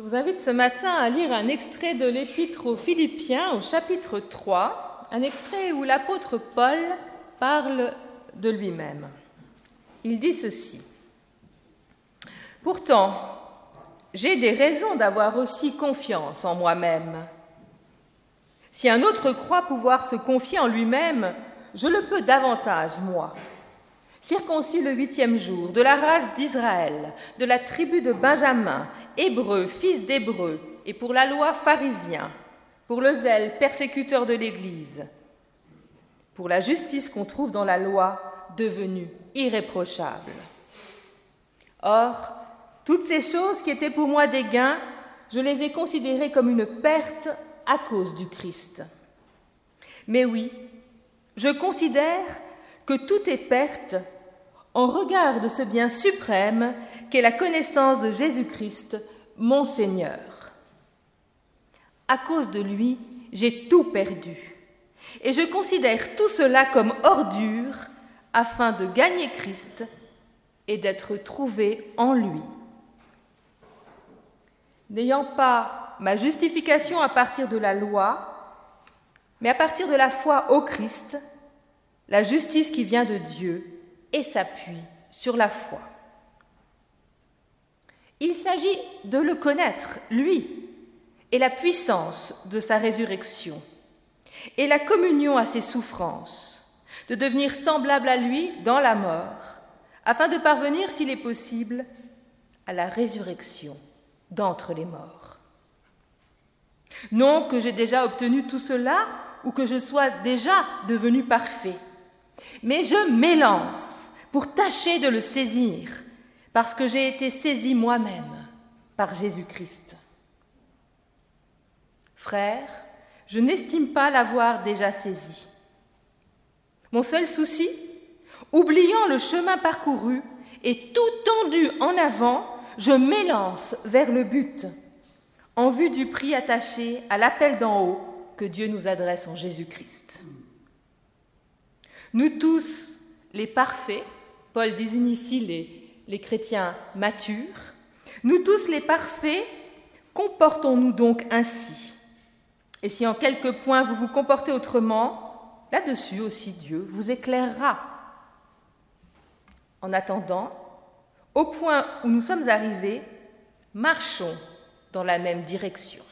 Je vous invite ce matin à lire un extrait de l'Épître aux Philippiens au chapitre 3, un extrait où l'apôtre Paul parle de lui-même. Il dit ceci. Pourtant, j'ai des raisons d'avoir aussi confiance en moi-même. Si un autre croit pouvoir se confier en lui-même, je le peux davantage, moi. Circoncis le huitième jour, de la race d'Israël, de la tribu de Benjamin, hébreu, fils d'hébreu, et pour la loi pharisien, pour le zèle persécuteur de l'Église, pour la justice qu'on trouve dans la loi devenue irréprochable. Or, toutes ces choses qui étaient pour moi des gains, je les ai considérées comme une perte à cause du Christ. Mais oui, je considère que tout est perte en regard de ce bien suprême qu'est la connaissance de Jésus-Christ, mon Seigneur. À cause de lui, j'ai tout perdu. Et je considère tout cela comme ordure afin de gagner Christ et d'être trouvé en lui. N'ayant pas ma justification à partir de la loi, mais à partir de la foi au Christ, la justice qui vient de Dieu et s'appuie sur la foi. Il s'agit de le connaître, lui, et la puissance de sa résurrection, et la communion à ses souffrances, de devenir semblable à lui dans la mort, afin de parvenir, s'il est possible, à la résurrection d'entre les morts. Non que j'ai déjà obtenu tout cela ou que je sois déjà devenu parfait, mais je m'élance pour tâcher de le saisir, parce que j'ai été saisi moi-même par Jésus-Christ. Frère, je n'estime pas l'avoir déjà saisi. Mon seul souci, oubliant le chemin parcouru et tout tendu en avant, je m'élance vers le but, en vue du prix attaché à l'appel d'en haut que Dieu nous adresse en Jésus-Christ. Nous tous, les parfaits, Paul désigne ici les, les chrétiens matures, nous tous les parfaits, comportons-nous donc ainsi. Et si en quelques points vous vous comportez autrement, là-dessus aussi Dieu vous éclairera. En attendant, au point où nous sommes arrivés, marchons dans la même direction.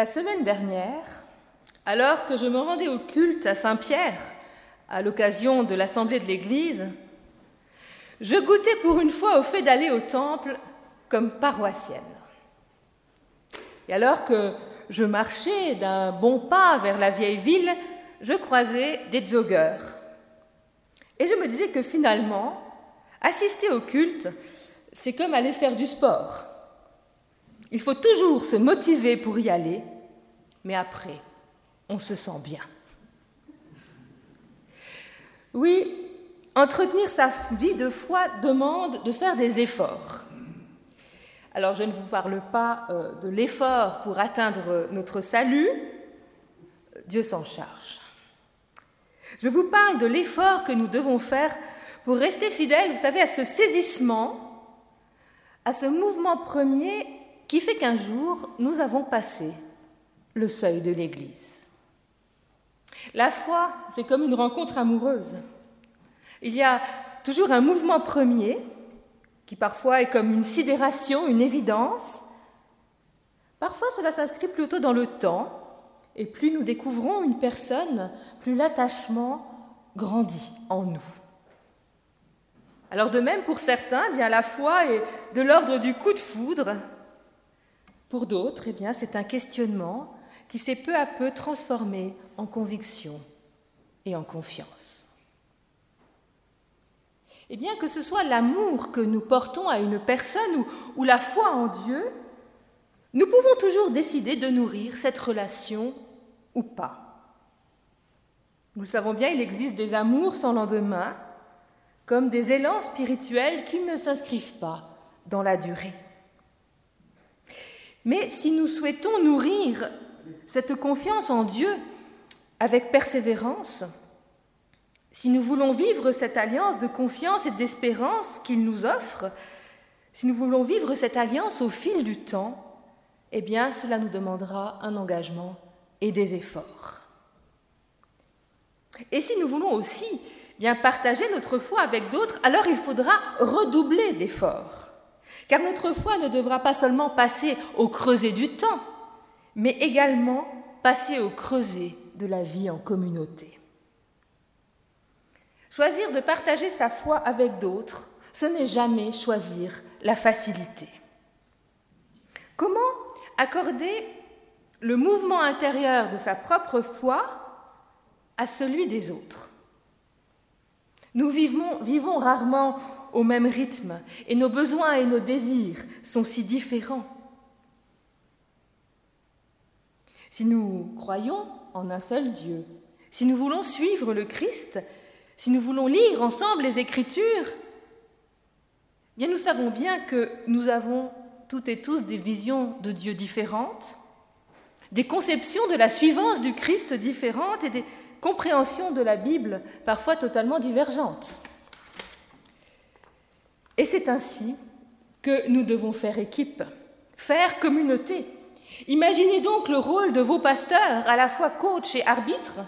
La semaine dernière, alors que je me rendais au culte à Saint-Pierre, à l'occasion de l'assemblée de l'Église, je goûtais pour une fois au fait d'aller au temple comme paroissienne. Et alors que je marchais d'un bon pas vers la vieille ville, je croisais des joggeurs. Et je me disais que finalement, assister au culte, c'est comme aller faire du sport. Il faut toujours se motiver pour y aller, mais après, on se sent bien. Oui, entretenir sa vie de foi demande de faire des efforts. Alors je ne vous parle pas euh, de l'effort pour atteindre notre salut, Dieu s'en charge. Je vous parle de l'effort que nous devons faire pour rester fidèles, vous savez, à ce saisissement, à ce mouvement premier qui fait qu'un jour, nous avons passé le seuil de l'Église. La foi, c'est comme une rencontre amoureuse. Il y a toujours un mouvement premier, qui parfois est comme une sidération, une évidence. Parfois, cela s'inscrit plutôt dans le temps, et plus nous découvrons une personne, plus l'attachement grandit en nous. Alors de même, pour certains, eh bien, la foi est de l'ordre du coup de foudre, pour d'autres, eh bien, c'est un questionnement qui s'est peu à peu transformé en conviction et en confiance. Et bien que ce soit l'amour que nous portons à une personne ou, la foi en Dieu, nous pouvons toujours décider de nourrir cette relation ou pas. Nous le savons bien, il existe des amours sans lendemain, comme des élans spirituels qui ne s'inscrivent pas dans la durée. Mais si nous souhaitons nourrir cette confiance en Dieu avec persévérance, si nous voulons vivre cette alliance de confiance et d'espérance qu'il nous offre, si nous voulons vivre cette alliance au fil du temps, eh bien cela nous demandera un engagement et des efforts. Et si nous voulons aussi bien partager notre foi avec d'autres, alors il faudra redoubler d'efforts. Car notre foi ne devra pas seulement passer au creuset du temps, mais également passer au creuset de la vie en communauté. Choisir de partager sa foi avec d'autres, ce n'est jamais choisir la facilité. Comment accorder le mouvement intérieur de sa propre foi à celui des autres? Nous vivons, rarement au même rythme et nos besoins et nos désirs sont si différents. Si nous croyons en un seul Dieu, si nous voulons suivre le Christ, si nous voulons lire ensemble les Écritures, bien nous savons bien que nous avons toutes et tous des visions de Dieu différentes, des conceptions de la suivance du Christ différentes et des compréhensions de la Bible parfois totalement divergentes. Et c'est ainsi que nous devons faire équipe, faire communauté. Imaginez donc le rôle de vos pasteurs, à la fois coach et arbitre,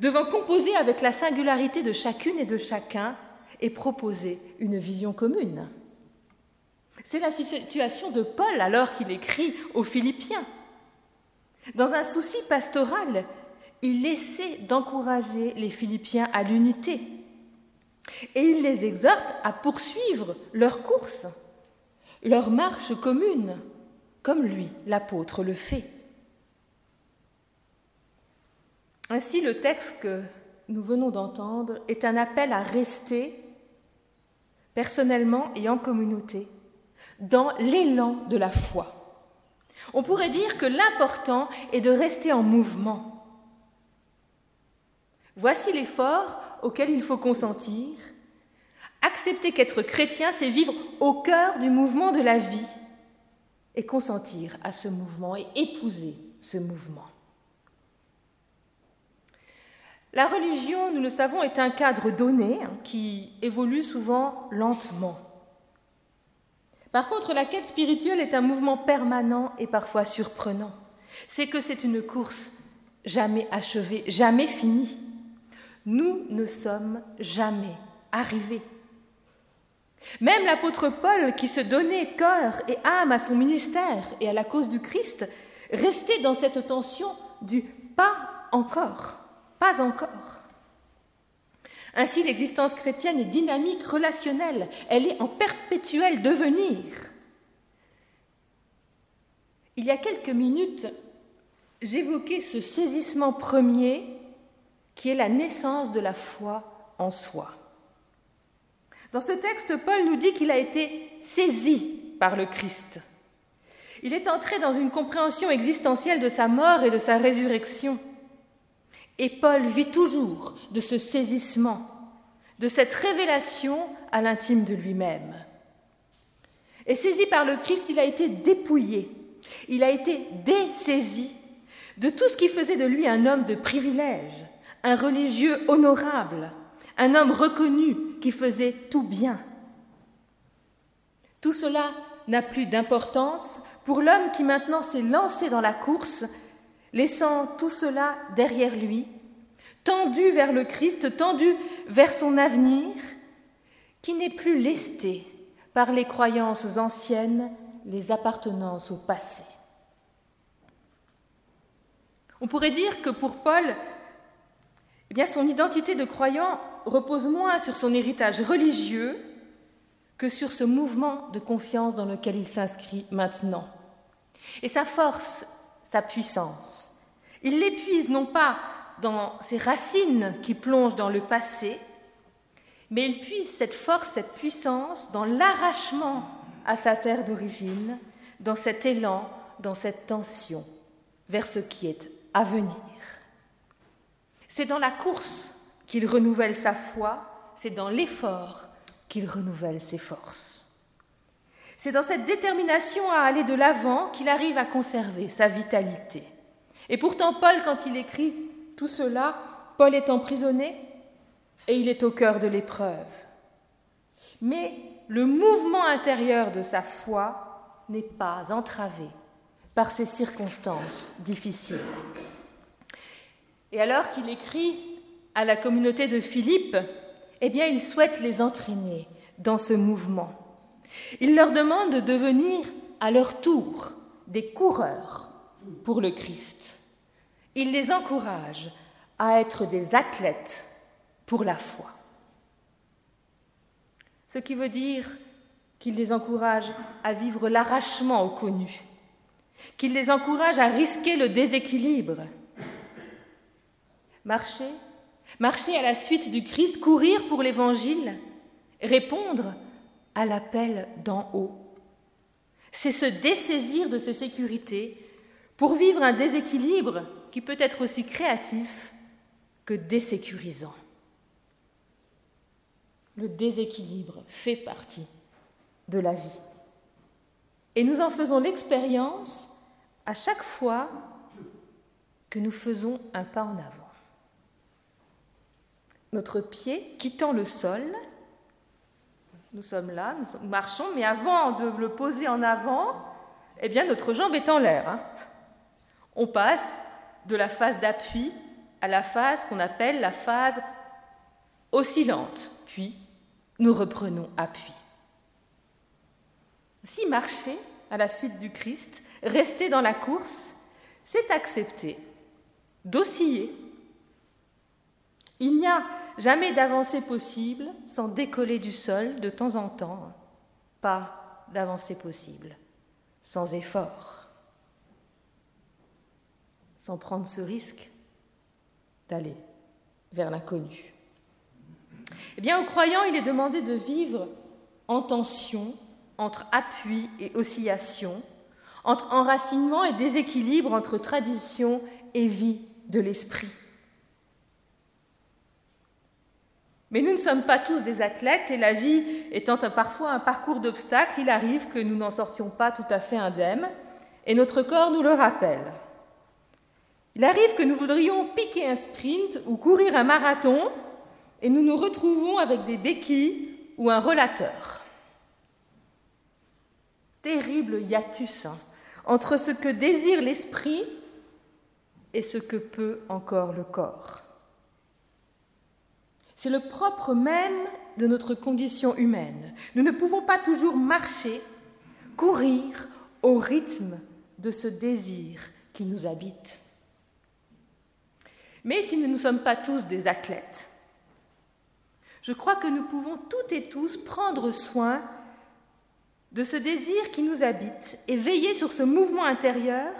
devant composer avec la singularité de chacune et de chacun et proposer une vision commune. C'est la situation de Paul alors qu'il écrit aux Philippiens. Dans un souci pastoral, il essaie d'encourager les Philippiens à l'unité, et il les exhorte à poursuivre leur course, leur marche commune, comme lui, l'apôtre, le fait. Ainsi, le texte que nous venons d'entendre est un appel à rester personnellement et en communauté dans l'élan de la foi. On pourrait dire que l'important est de rester en mouvement. Voici l'effort auquel il faut consentir. Accepter qu'être chrétien, c'est vivre au cœur du mouvement de la vie et consentir à ce mouvement et épouser ce mouvement. La religion, nous le savons, est un cadre donné hein, qui évolue souvent lentement. Par contre, la quête spirituelle est un mouvement permanent et parfois surprenant. C'est que c'est une course jamais achevée, jamais finie. Nous ne sommes jamais arrivés. Même l'apôtre Paul, qui se donnait cœur et âme à son ministère et à la cause du Christ, restait dans cette tension du pas encore, pas encore. Ainsi, l'existence chrétienne est dynamique, relationnelle, elle est en perpétuel devenir. Il y a quelques minutes, j'évoquais ce saisissement premier qui est la naissance de la foi en soi. Dans ce texte, Paul nous dit qu'il a été saisi par le Christ. Il est entré dans une compréhension existentielle de sa mort et de sa résurrection. Et Paul vit toujours de ce saisissement, de cette révélation à l'intime de lui-même. Et saisi par le Christ, il a été dépouillé, il a été dessaisi de tout ce qui faisait de lui un homme de privilège, un religieux honorable, un homme reconnu qui faisait tout bien. Tout cela n'a plus d'importance pour l'homme qui maintenant s'est lancé dans la course, laissant tout cela derrière lui, tendu vers le Christ, tendu vers son avenir, qui n'est plus lesté par les croyances anciennes, les appartenances au passé. On pourrait dire que pour Paul, eh son identité de croyant repose moins sur son héritage religieux que sur ce mouvement de confiance dans lequel il s'inscrit maintenant. Et sa force, sa puissance, il l'épuise non pas dans ses racines qui plongent dans le passé, mais il puise cette force, cette puissance dans l'arrachement à sa terre d'origine, dans cet élan, dans cette tension vers ce qui est à venir. C'est dans la course qu'il renouvelle sa foi, c'est dans l'effort qu'il renouvelle ses forces. C'est dans cette détermination à aller de l'avant qu'il arrive à conserver sa vitalité. Et pourtant, Paul, quand il écrit tout cela, Paul est emprisonné et il est au cœur de l'épreuve. Mais le mouvement intérieur de sa foi n'est pas entravé par ces circonstances difficiles. Et alors qu'il écrit à la communauté de Philippe, eh bien, il souhaite les entraîner dans ce mouvement. Il leur demande de devenir à leur tour des coureurs pour le Christ. Il les encourage à être des athlètes pour la foi. Ce qui veut dire qu'il les encourage à vivre l'arrachement au connu, qu'il les encourage à risquer le déséquilibre. Marcher, marcher à la suite du Christ, courir pour l'Évangile, répondre à l'appel d'en haut. C'est se dessaisir de ses sécurités pour vivre un déséquilibre qui peut être aussi créatif que désécurisant. Le déséquilibre fait partie de la vie. Et nous en faisons l'expérience à chaque fois que nous faisons un pas en avant. Notre pied quittant le sol nous sommes là, nous marchons, mais avant de le poser en avant, eh bien notre jambe est en l'air. Hein. On passe de la phase d'appui à la phase qu'on appelle la phase oscillante, puis nous reprenons appui. Si marcher à la suite du Christ, rester dans la course, c'est accepter d'osciller. Il n'y a Jamais d'avancée possible sans décoller du sol de temps en temps. Pas d'avancée possible sans effort. Sans prendre ce risque d'aller vers l'inconnu. Eh bien, aux croyants, il est demandé de vivre en tension entre appui et oscillation, entre enracinement et déséquilibre, entre tradition et vie de l'esprit. Mais nous ne sommes pas tous des athlètes et la vie étant parfois un parcours d'obstacles, il arrive que nous n'en sortions pas tout à fait indemnes et notre corps nous le rappelle. Il arrive que nous voudrions piquer un sprint ou courir un marathon et nous nous retrouvons avec des béquilles ou un relateur. Terrible hiatus hein, entre ce que désire l'esprit et ce que peut encore le corps. C'est le propre même de notre condition humaine. Nous ne pouvons pas toujours marcher, courir au rythme de ce désir qui nous habite. Mais si nous ne sommes pas tous des athlètes, je crois que nous pouvons toutes et tous prendre soin de ce désir qui nous habite et veiller sur ce mouvement intérieur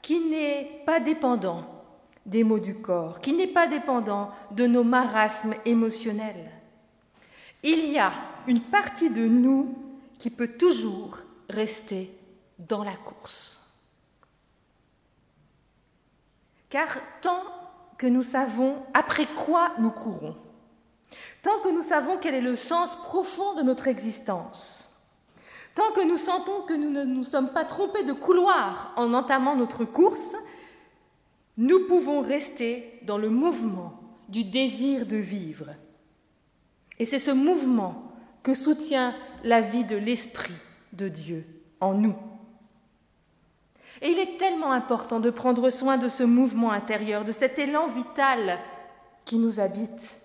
qui n'est pas dépendant des maux du corps, qui n'est pas dépendant de nos marasmes émotionnels. Il y a une partie de nous qui peut toujours rester dans la course. Car tant que nous savons après quoi nous courons, tant que nous savons quel est le sens profond de notre existence, tant que nous sentons que nous ne nous sommes pas trompés de couloir en entamant notre course, nous pouvons rester dans le mouvement du désir de vivre. Et c'est ce mouvement que soutient la vie de l'Esprit de Dieu en nous. Et il est tellement important de prendre soin de ce mouvement intérieur, de cet élan vital qui nous habite,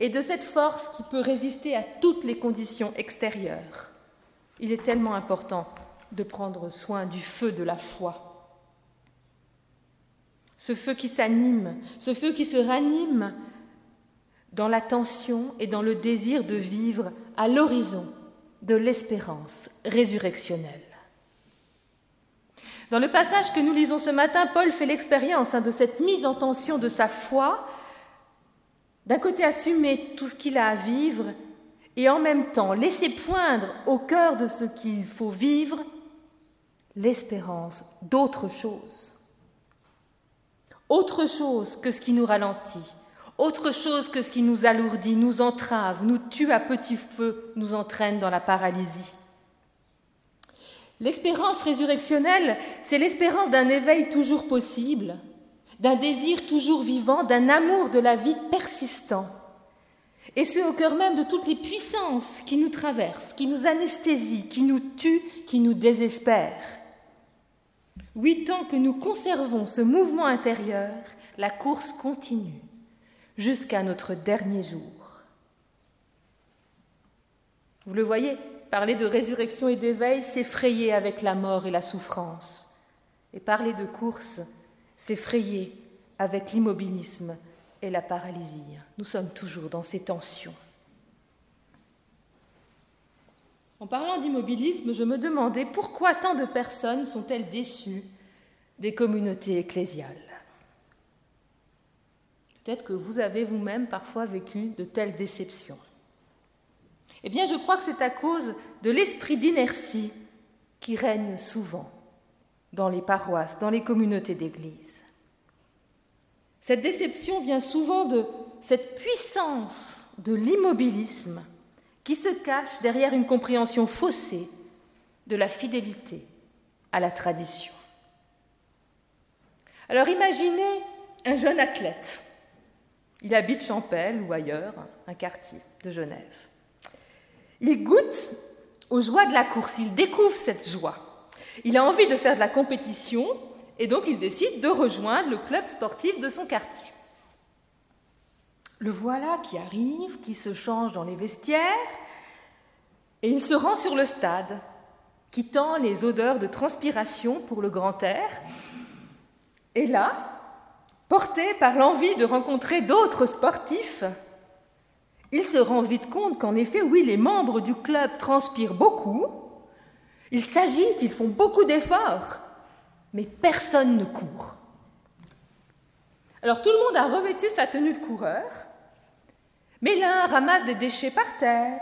et de cette force qui peut résister à toutes les conditions extérieures. Il est tellement important de prendre soin du feu de la foi ce feu qui s'anime, ce feu qui se ranime dans l'attention et dans le désir de vivre à l'horizon de l'espérance résurrectionnelle. Dans le passage que nous lisons ce matin, Paul fait l'expérience hein, de cette mise en tension de sa foi, d'un côté assumer tout ce qu'il a à vivre et en même temps laisser poindre au cœur de ce qu'il faut vivre l'espérance d'autre chose. Autre chose que ce qui nous ralentit, autre chose que ce qui nous alourdit, nous entrave, nous tue à petit feu, nous entraîne dans la paralysie. L'espérance résurrectionnelle, c'est l'espérance d'un éveil toujours possible, d'un désir toujours vivant, d'un amour de la vie persistant. Et ce au cœur même de toutes les puissances qui nous traversent, qui nous anesthésient, qui nous tuent, qui nous désespèrent. Oui, tant que nous conservons ce mouvement intérieur, la course continue jusqu'à notre dernier jour. Vous le voyez, parler de résurrection et d'éveil, s'effrayer avec la mort et la souffrance. Et parler de course, s'effrayer avec l'immobilisme et la paralysie. Nous sommes toujours dans ces tensions. En parlant d'immobilisme, je me demandais pourquoi tant de personnes sont-elles déçues des communautés ecclésiales. Peut-être que vous avez vous-même parfois vécu de telles déceptions. Eh bien, je crois que c'est à cause de l'esprit d'inertie qui règne souvent dans les paroisses, dans les communautés d'Église. Cette déception vient souvent de cette puissance de l'immobilisme qui se cache derrière une compréhension faussée de la fidélité à la tradition. Alors imaginez un jeune athlète. Il habite Champel ou ailleurs, un quartier de Genève. Il goûte aux joies de la course, il découvre cette joie. Il a envie de faire de la compétition et donc il décide de rejoindre le club sportif de son quartier. Le voilà qui arrive, qui se change dans les vestiaires, et il se rend sur le stade, quittant les odeurs de transpiration pour le grand air. Et là, porté par l'envie de rencontrer d'autres sportifs, il se rend vite compte qu'en effet, oui, les membres du club transpirent beaucoup, ils s'agitent, ils font beaucoup d'efforts, mais personne ne court. Alors tout le monde a revêtu sa tenue de coureur, mais l'un ramasse des déchets par terre,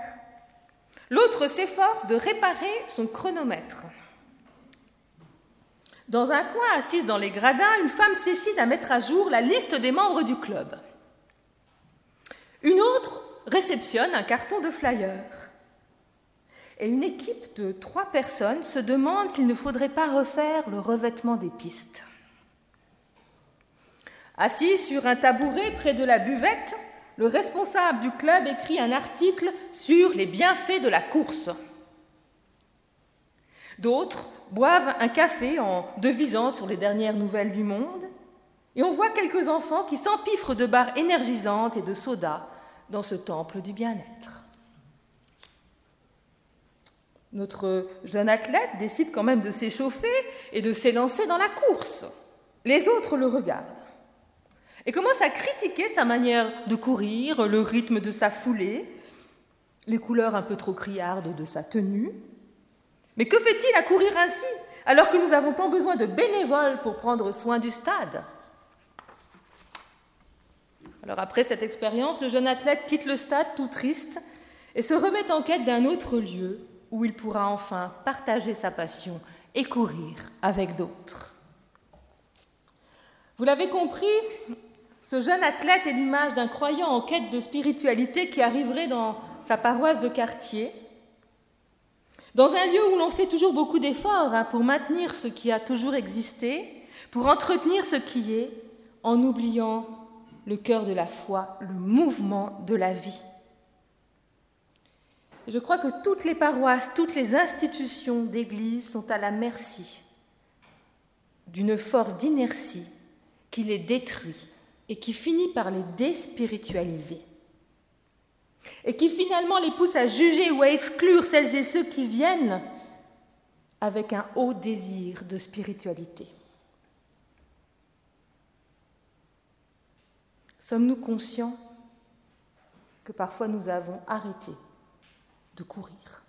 l'autre s'efforce de réparer son chronomètre. Dans un coin, assise dans les gradins, une femme s'écide à mettre à jour la liste des membres du club. Une autre réceptionne un carton de flyers. Et une équipe de trois personnes se demande s'il ne faudrait pas refaire le revêtement des pistes. Assis sur un tabouret près de la buvette, le responsable du club écrit un article sur les bienfaits de la course. D'autres boivent un café en devisant sur les dernières nouvelles du monde, et on voit quelques enfants qui s'empiffrent de barres énergisantes et de sodas dans ce temple du bien-être. Notre jeune athlète décide quand même de s'échauffer et de s'élancer dans la course. Les autres le regardent et commencent à critiquer sa manière de courir, le rythme de sa foulée, les couleurs un peu trop criardes de sa tenue. Mais que fait-il à courir ainsi alors que nous avons tant besoin de bénévoles pour prendre soin du stade? Alors après cette expérience, le jeune athlète quitte le stade tout triste et se remet en quête d'un autre lieu où il pourra enfin partager sa passion et courir avec d'autres. Vous l'avez compris, ce jeune athlète est l'image d'un croyant en quête de spiritualité qui arriverait dans sa paroisse de quartier, dans un lieu où l'on fait toujours beaucoup d'efforts hein, pour maintenir ce qui a toujours existé, pour entretenir ce qui est, en oubliant le cœur de la foi, le mouvement de la vie. je crois que toutes les paroisses, toutes les institutions d'Église sont à la merci d'une force d'inertie qui les détruit et qui finit par les déspiritualiser. Et qui finalement les pousse à juger ou à exclure celles et ceux qui viennent avec un haut désir de spiritualité. Sommes-nous conscients que parfois nous avons arrêté de courir?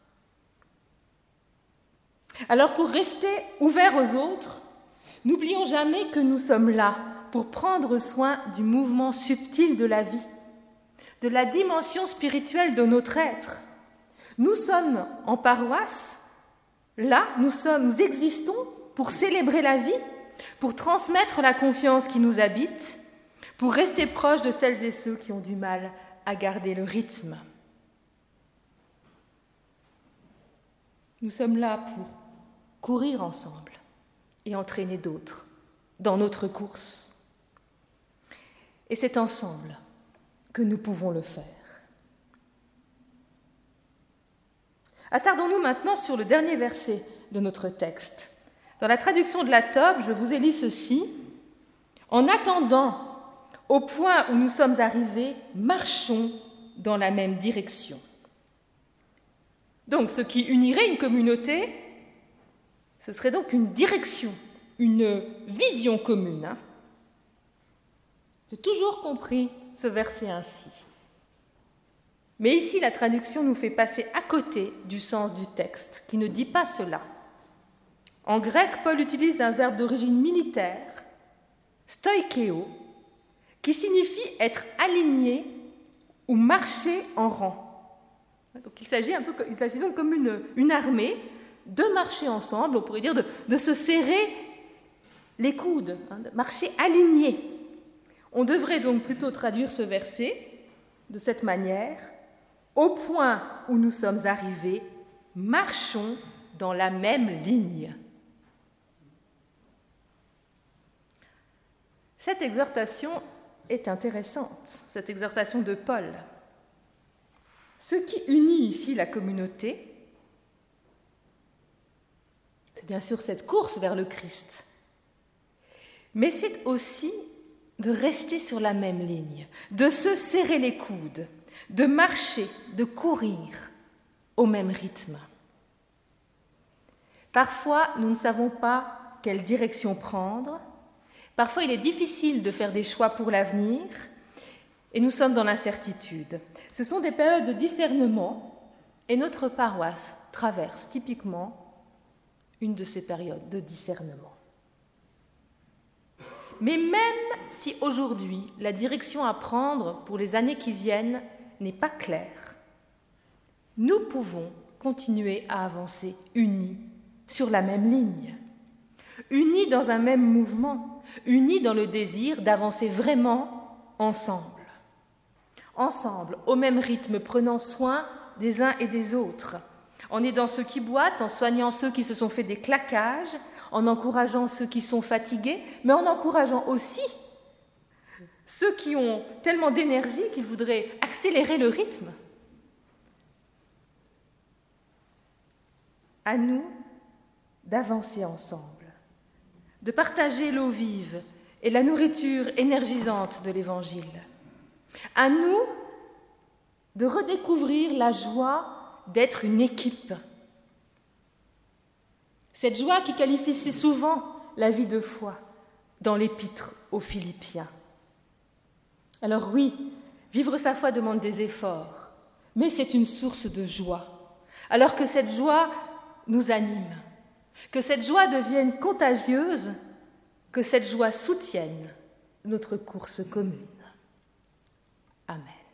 Alors pour rester ouverts aux autres, N'oublions jamais que nous sommes là pour prendre soin du mouvement subtil de la vie, de la dimension spirituelle de notre être. Nous sommes en paroisse, là, nous sommes, nous existons pour célébrer la vie, pour transmettre la confiance qui nous habite, pour rester proches de celles et ceux qui ont du mal à garder le rythme. Nous sommes là pour courir ensemble et entraîner d'autres dans notre course. Et c'est ensemble que nous pouvons le faire. Attardons-nous maintenant sur le dernier verset de notre texte. Dans la traduction de la Tobe, je vous ai lu ceci. En attendant, au point où nous sommes arrivés, marchons dans la même direction. Donc ce qui unirait une communauté, ce serait donc une direction, une vision commune. Hein. J'ai toujours compris ce verset ainsi. Mais ici, la traduction nous fait passer à côté du sens du texte, qui ne dit pas cela. En grec, Paul utilise un verbe d'origine militaire, stoikeo, qui signifie être aligné ou marcher en rang. Donc il s'agit donc comme une, armée de marcher ensemble, on pourrait dire de, se serrer les coudes, hein, de marcher alignés. On devrait donc plutôt traduire ce verset de cette manière au point où nous sommes arrivés, marchons dans la même ligne. Cette exhortation est intéressante, cette exhortation de Paul. Ce qui unit ici la communauté, c'est bien sûr cette course vers le Christ, mais c'est aussi de rester sur la même ligne, de se serrer les coudes, de marcher, de courir au même rythme. Parfois, nous ne savons pas quelle direction prendre, parfois il est difficile de faire des choix pour l'avenir, et nous sommes dans l'incertitude. Ce sont des périodes de discernement et notre paroisse traverse typiquement une de ces périodes de discernement. Mais même si aujourd'hui la direction à prendre pour les années qui viennent n'est pas claire, nous pouvons continuer à avancer unis sur la même ligne, unis dans un même mouvement, unis dans le désir d'avancer vraiment ensemble. Ensemble, au même rythme, prenant soin des uns et des autres, en aidant ceux qui boitent, en soignant ceux qui se sont fait des claquages, en encourageant ceux qui sont fatigués, mais en encourageant aussi ceux qui ont tellement d'énergie qu'ils voudraient accélérer le rythme. À nous d'avancer ensemble, de partager l'eau vive et la nourriture énergisante de l'Évangile à nous de redécouvrir la joie d'être une équipe. Cette joie qui qualifie si souvent la vie de foi dans l'épître aux Philippiens. Alors oui, vivre sa foi demande des efforts, mais c'est une source de joie. Alors que cette joie nous anime, que cette joie devienne contagieuse, que cette joie soutienne notre course commune. Amen.